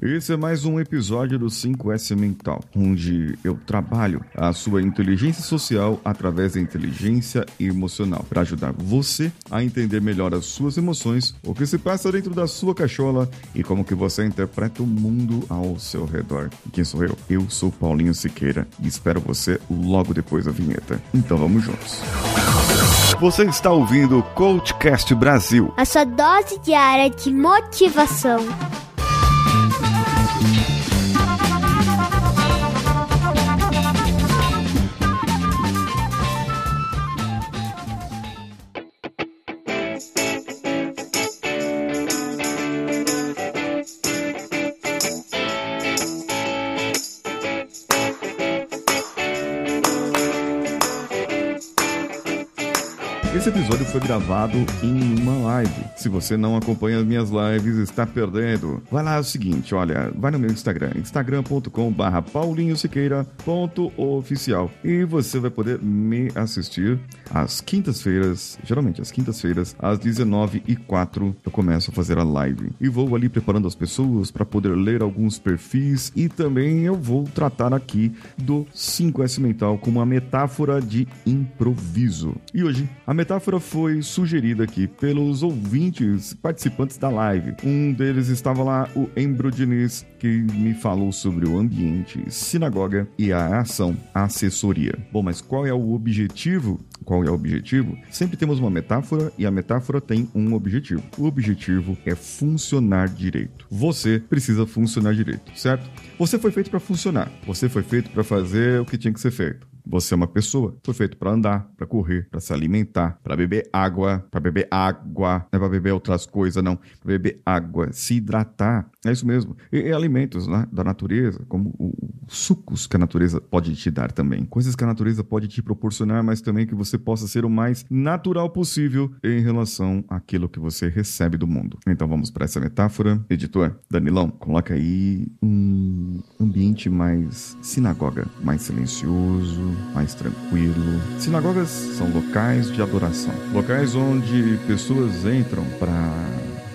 Esse é mais um episódio do 5S Mental, onde eu trabalho a sua inteligência social através da inteligência emocional, para ajudar você a entender melhor as suas emoções, o que se passa dentro da sua cachola e como que você interpreta o mundo ao seu redor. E quem sou eu? Eu sou Paulinho Siqueira e espero você logo depois da vinheta. Então vamos juntos. Você está ouvindo o Coachcast Brasil. A sua dose diária de motivação. Esse episódio foi gravado em uma live. Se você não acompanha as minhas lives, está perdendo. Vai lá, é o seguinte, olha, vai no meu Instagram, instagram.com barra paulinhosiqueira.oficial e você vai poder me assistir às quintas-feiras, geralmente às quintas-feiras, às 19h04 eu começo a fazer a live. E vou ali preparando as pessoas para poder ler alguns perfis e também eu vou tratar aqui do 5S Mental como uma metáfora de improviso. E hoje, a metáfora foi sugerida aqui pelos ouvintes participantes da live. Um deles estava lá, o Embro Diniz, que me falou sobre o ambiente, sinagoga e a ação assessoria. Bom, mas qual é o objetivo? Qual é o objetivo? Sempre temos uma metáfora e a metáfora tem um objetivo. O objetivo é funcionar direito. Você precisa funcionar direito, certo? Você foi feito para funcionar. Você foi feito para fazer o que tinha que ser feito. Você é uma pessoa, foi feito para andar, para correr, para se alimentar, para beber água, para beber água, não é para beber outras coisas não, para beber água, se hidratar, é isso mesmo. E, e alimentos né, da natureza, como os sucos que a natureza pode te dar também, coisas que a natureza pode te proporcionar, mas também que você possa ser o mais natural possível em relação àquilo que você recebe do mundo. Então vamos para essa metáfora, editor Danilão, coloca aí um ambiente mais sinagoga, mais silencioso mais tranquilo. Sinagogas são locais de adoração, locais onde pessoas entram para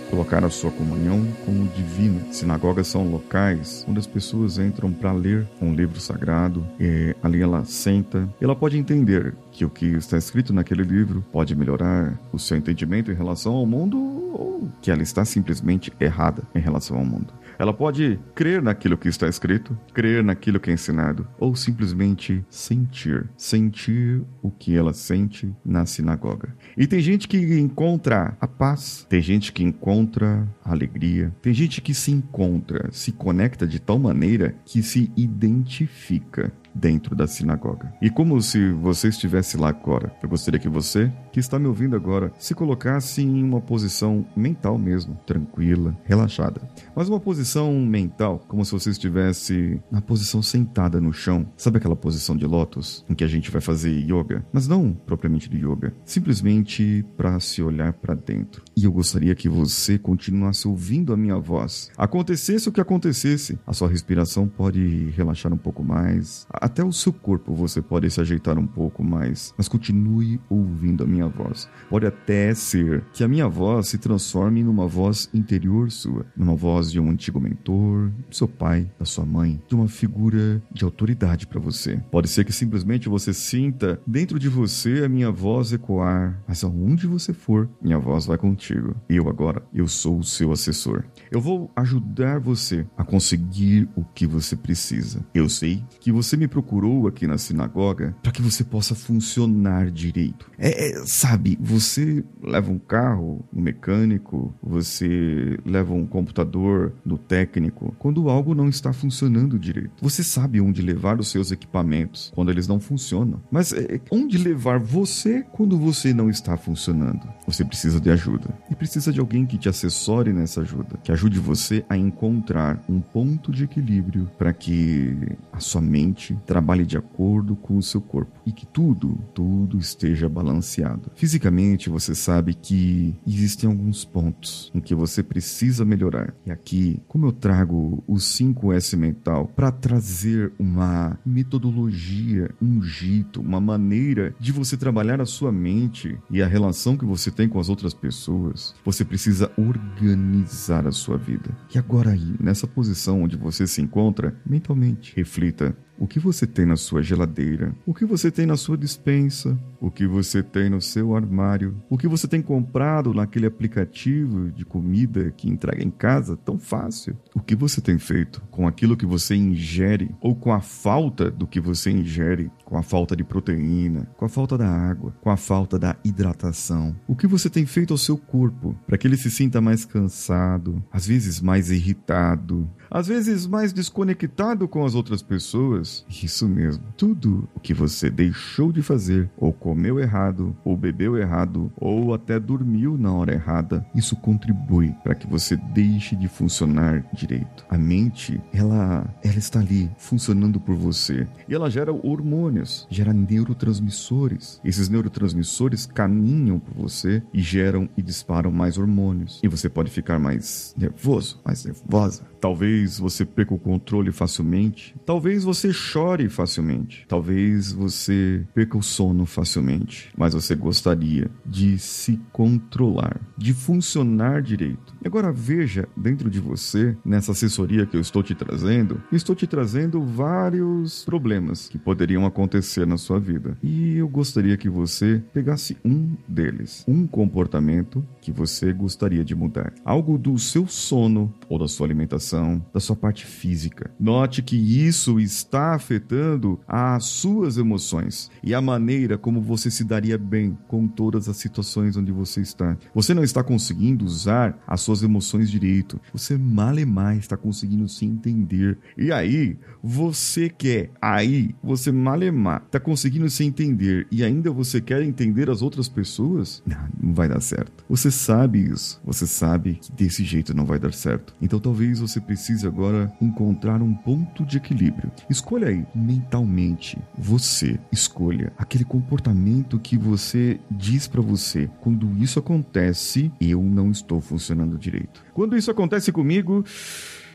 colocar a sua comunhão com o divino. Sinagogas são locais onde as pessoas entram para ler um livro sagrado. E ali ela senta. Ela pode entender que o que está escrito naquele livro pode melhorar o seu entendimento em relação ao mundo ou que ela está simplesmente errada em relação ao mundo. Ela pode crer naquilo que está escrito, crer naquilo que é ensinado, ou simplesmente sentir, sentir o que ela sente na sinagoga. E tem gente que encontra a paz, tem gente que encontra a alegria, tem gente que se encontra, se conecta de tal maneira que se identifica dentro da sinagoga. E como se você estivesse lá agora, eu gostaria que você, que está me ouvindo agora, se colocasse em uma posição mental mesmo, tranquila, relaxada. Mas uma posição mental, como se você estivesse na posição sentada no chão. Sabe aquela posição de lótus em que a gente vai fazer yoga? Mas não propriamente de yoga, simplesmente para se olhar para dentro. E eu gostaria que você continuasse ouvindo a minha voz. Acontecesse o que acontecesse, a sua respiração pode relaxar um pouco mais, até o seu corpo você pode se ajeitar um pouco mais, mas continue ouvindo a minha voz. Pode até ser que a minha voz se transforme numa voz interior sua, numa voz de um antigo mentor, do seu pai, da sua mãe, de uma figura de autoridade para você. Pode ser que simplesmente você sinta dentro de você a minha voz ecoar, mas aonde você for, minha voz vai contigo. Eu agora, eu sou o seu assessor. Eu vou ajudar você a conseguir o que você precisa. Eu sei que você me procurou aqui na sinagoga para que você possa funcionar direito. É, é, sabe, você leva um carro no mecânico, você leva um computador no técnico quando algo não está funcionando direito. Você sabe onde levar os seus equipamentos quando eles não funcionam. Mas é, onde levar você quando você não está funcionando? Você precisa de ajuda. E precisa de alguém que te assessore nessa ajuda, que ajude você a encontrar um ponto de equilíbrio para que a sua mente trabalhe de acordo com o seu corpo e que tudo, tudo esteja balanceado. Fisicamente, você sabe que existem alguns pontos em que você precisa melhorar. E aqui, como eu trago o 5S mental para trazer uma metodologia, um jeito, uma maneira de você trabalhar a sua mente e a relação que você tem com as outras pessoas, você precisa organizar a sua vida. E agora aí, nessa posição onde você se encontra, mentalmente, reflita o que você tem na sua geladeira, o que você tem na sua dispensa, o que você tem no seu armário, o que você tem comprado naquele aplicativo de comida que entrega em casa tão fácil, o que você tem feito com aquilo que você ingere ou com a falta do que você ingere, com a falta de proteína, com a falta da água, com a falta da hidratação. O que você tem feito ao seu corpo para que ele se sinta mais cansado, às vezes mais irritado, às vezes mais desconectado com as outras pessoas. Isso mesmo. Tudo o que você deixou de fazer, ou comeu errado, ou bebeu errado, ou até dormiu na hora errada, isso contribui para que você deixe de funcionar direito. A mente, ela, ela está ali funcionando por você e ela gera hormônios, gera neurotransmissores. Esses neurotransmissores caminham por você e geram e disparam mais hormônios. E você pode ficar mais nervoso, mais nervosa. Talvez Talvez você perca o controle facilmente. Talvez você chore facilmente. Talvez você perca o sono facilmente. Mas você gostaria de se controlar, de funcionar direito. Agora veja dentro de você, nessa assessoria que eu estou te trazendo, estou te trazendo vários problemas que poderiam acontecer na sua vida. E eu gostaria que você pegasse um deles, um comportamento que você gostaria de mudar. Algo do seu sono ou da sua alimentação, da sua parte física. Note que isso está afetando as suas emoções e a maneira como você se daria bem com todas as situações onde você está. Você não está conseguindo usar as suas emoções direito. Você malemar está conseguindo se entender. E aí, você quer, aí, você malemar está conseguindo se entender e ainda você quer entender as outras pessoas? Não, não vai dar certo. Você sabe isso. Você sabe que desse jeito não vai dar certo. Então talvez você precise precise agora encontrar um ponto de equilíbrio. Escolha aí, mentalmente, você escolha aquele comportamento que você diz para você: quando isso acontece, eu não estou funcionando direito. Quando isso acontece comigo,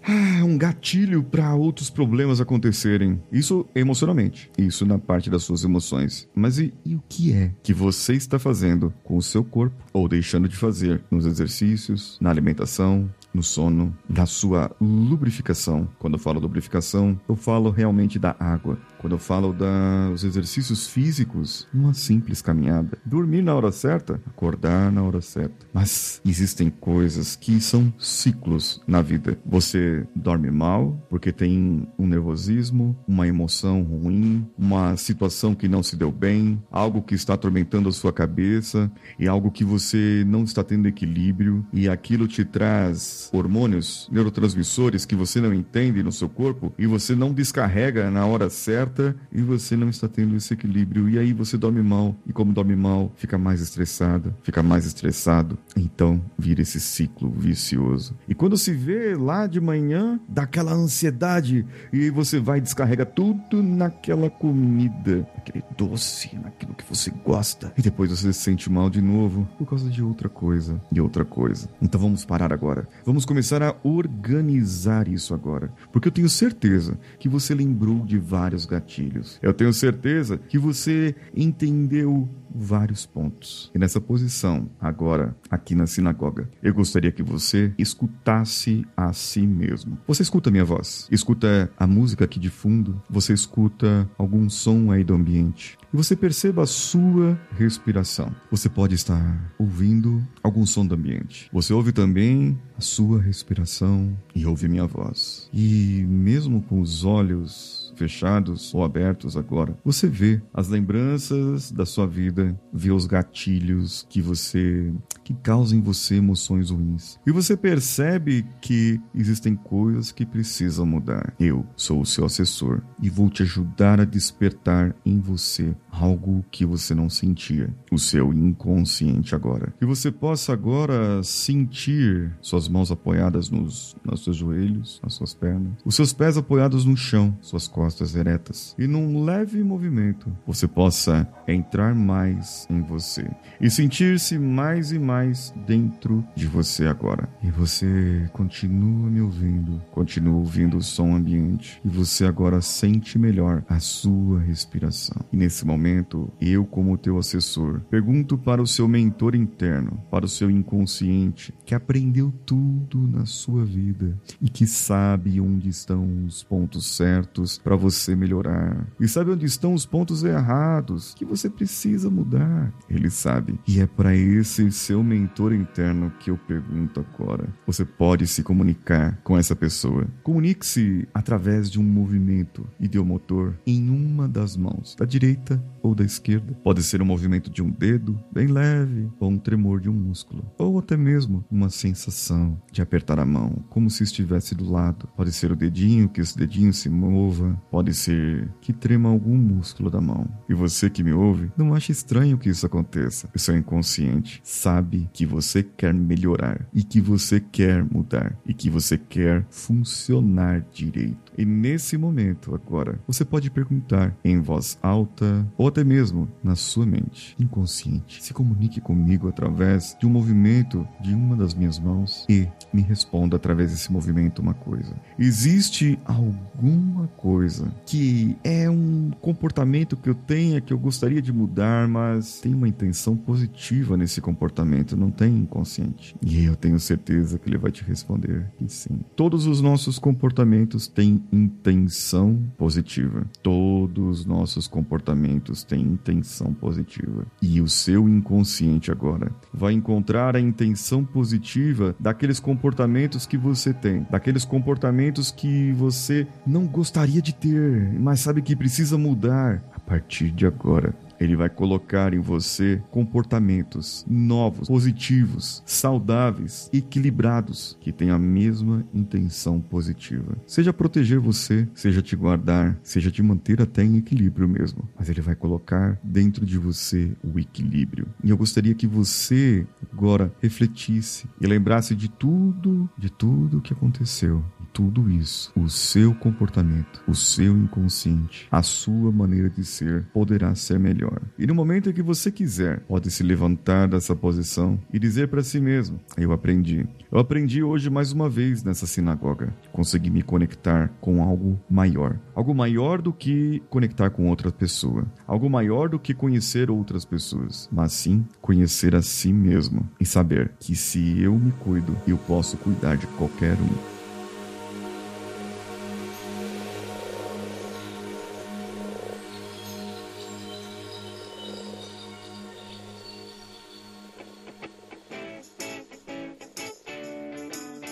ah, um gatilho para outros problemas acontecerem. Isso emocionalmente, isso na parte das suas emoções. Mas e, e, o que é que você está fazendo com o seu corpo ou deixando de fazer nos exercícios, na alimentação, no sono, da sua lubrificação. Quando eu falo lubrificação, eu falo realmente da água. Quando eu falo dos exercícios físicos, uma simples caminhada. Dormir na hora certa, acordar na hora certa. Mas existem coisas que são ciclos na vida. Você dorme mal porque tem um nervosismo, uma emoção ruim, uma situação que não se deu bem, algo que está atormentando a sua cabeça e algo que você não está tendo equilíbrio e aquilo te traz hormônios, neurotransmissores que você não entende no seu corpo e você não descarrega na hora certa e você não está tendo esse equilíbrio. E aí você dorme mal e, como dorme mal, fica mais estressado, fica mais estressado. Então vira esse ciclo vicioso. E quando se vê lá de manhã, dá aquela ansiedade e você vai e descarrega tudo naquela comida, aquele doce, naquilo que você gosta. E depois você se sente mal de novo por causa de outra coisa e outra coisa. Então vamos parar agora. Vamos começar a organizar isso agora, porque eu tenho certeza que você lembrou de vários gatilhos. Eu tenho certeza que você entendeu vários pontos. E nessa posição, agora, aqui na sinagoga, eu gostaria que você escutasse a si mesmo. Você escuta a minha voz, escuta a música aqui de fundo, você escuta algum som aí do ambiente e você perceba a sua respiração. Você pode estar ouvindo algum som do ambiente. Você ouve também a sua respiração e ouve minha voz. E mesmo com os olhos fechados ou abertos agora, você vê as lembranças da sua vida, vê os gatilhos que você que causam em você emoções ruins. E você percebe que existem coisas que precisam mudar. Eu sou o seu assessor e vou te ajudar a despertar em você algo que você não sentia, o seu inconsciente agora. Que você possa agora sentir suas mãos apoiadas nos, nos seus joelhos, nas suas pernas, os seus pés apoiados no chão, suas costas costas eretas e num leve movimento você possa entrar mais em você e sentir-se mais e mais dentro de você agora. E você continua me ouvindo, continua ouvindo o som ambiente e você agora sente melhor a sua respiração. E nesse momento, eu, como teu assessor, pergunto para o seu mentor interno, para o seu inconsciente, que aprendeu tudo na sua vida e que sabe onde estão os pontos certos para você melhorar e sabe onde estão os pontos errados que você precisa mudar. Ele sabe. E é para esse seu mentor interno que eu pergunto agora. Você pode se comunicar com essa pessoa. Comunique-se através de um movimento ideomotor em uma das mãos, da direita ou da esquerda. Pode ser um movimento de um dedo, bem leve, ou um tremor de um músculo, ou até mesmo uma sensação de apertar a mão, como se estivesse do lado. Pode ser o dedinho, que esse dedinho se mova, pode ser que trema algum músculo da mão. E você que me ouve, não acha estranho que isso aconteça. O seu inconsciente sabe que você quer melhorar e que você quer mudar e que você quer funcionar direito. E nesse momento agora, você pode perguntar em voz alta ou até mesmo na sua mente inconsciente. Se comunique comigo através de um movimento de uma das minhas mãos e me responda através desse movimento uma coisa. Existe alguma coisa que é um comportamento que eu tenha que eu gostaria de mudar, mas tem uma intenção positiva nesse comportamento, não tem inconsciente. E eu tenho certeza que ele vai te responder que sim. Todos os nossos comportamentos têm intenção positiva. Todos os nossos comportamentos têm intenção positiva. E o seu inconsciente agora vai encontrar a intenção positiva daqueles comportamentos que você tem, daqueles comportamentos que você não gostaria de ter, mas sabe que precisa mudar a partir de agora. Ele vai colocar em você comportamentos novos, positivos, saudáveis, equilibrados, que têm a mesma intenção positiva. Seja proteger você, seja te guardar, seja te manter até em equilíbrio mesmo. Mas ele vai colocar dentro de você o equilíbrio. E eu gostaria que você agora refletisse e lembrasse de tudo, de tudo que aconteceu tudo isso, o seu comportamento, o seu inconsciente, a sua maneira de ser poderá ser melhor. E no momento em que você quiser, pode se levantar dessa posição e dizer para si mesmo: Eu aprendi. Eu aprendi hoje mais uma vez nessa sinagoga. Consegui me conectar com algo maior. Algo maior do que conectar com outra pessoa. Algo maior do que conhecer outras pessoas. Mas sim conhecer a si mesmo e saber que se eu me cuido, eu posso cuidar de qualquer um.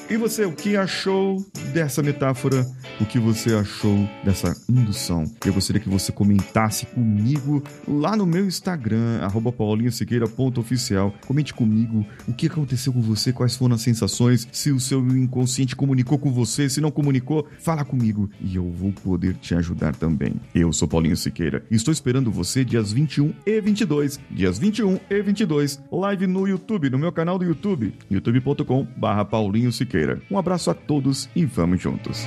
E você, o que achou dessa metáfora? O que você achou dessa indução? Eu gostaria que você comentasse comigo lá no meu Instagram, paulinhosiqueira.oficial. Comente comigo o que aconteceu com você, quais foram as sensações, se o seu inconsciente comunicou com você, se não comunicou, fala comigo e eu vou poder te ajudar também. Eu sou Paulinho Siqueira e estou esperando você dias 21 e 22. Dias 21 e 22, live no YouTube, no meu canal do YouTube, youtube.com/paulinho Siqueira. Siqueira. Um abraço a todos e vamos juntos.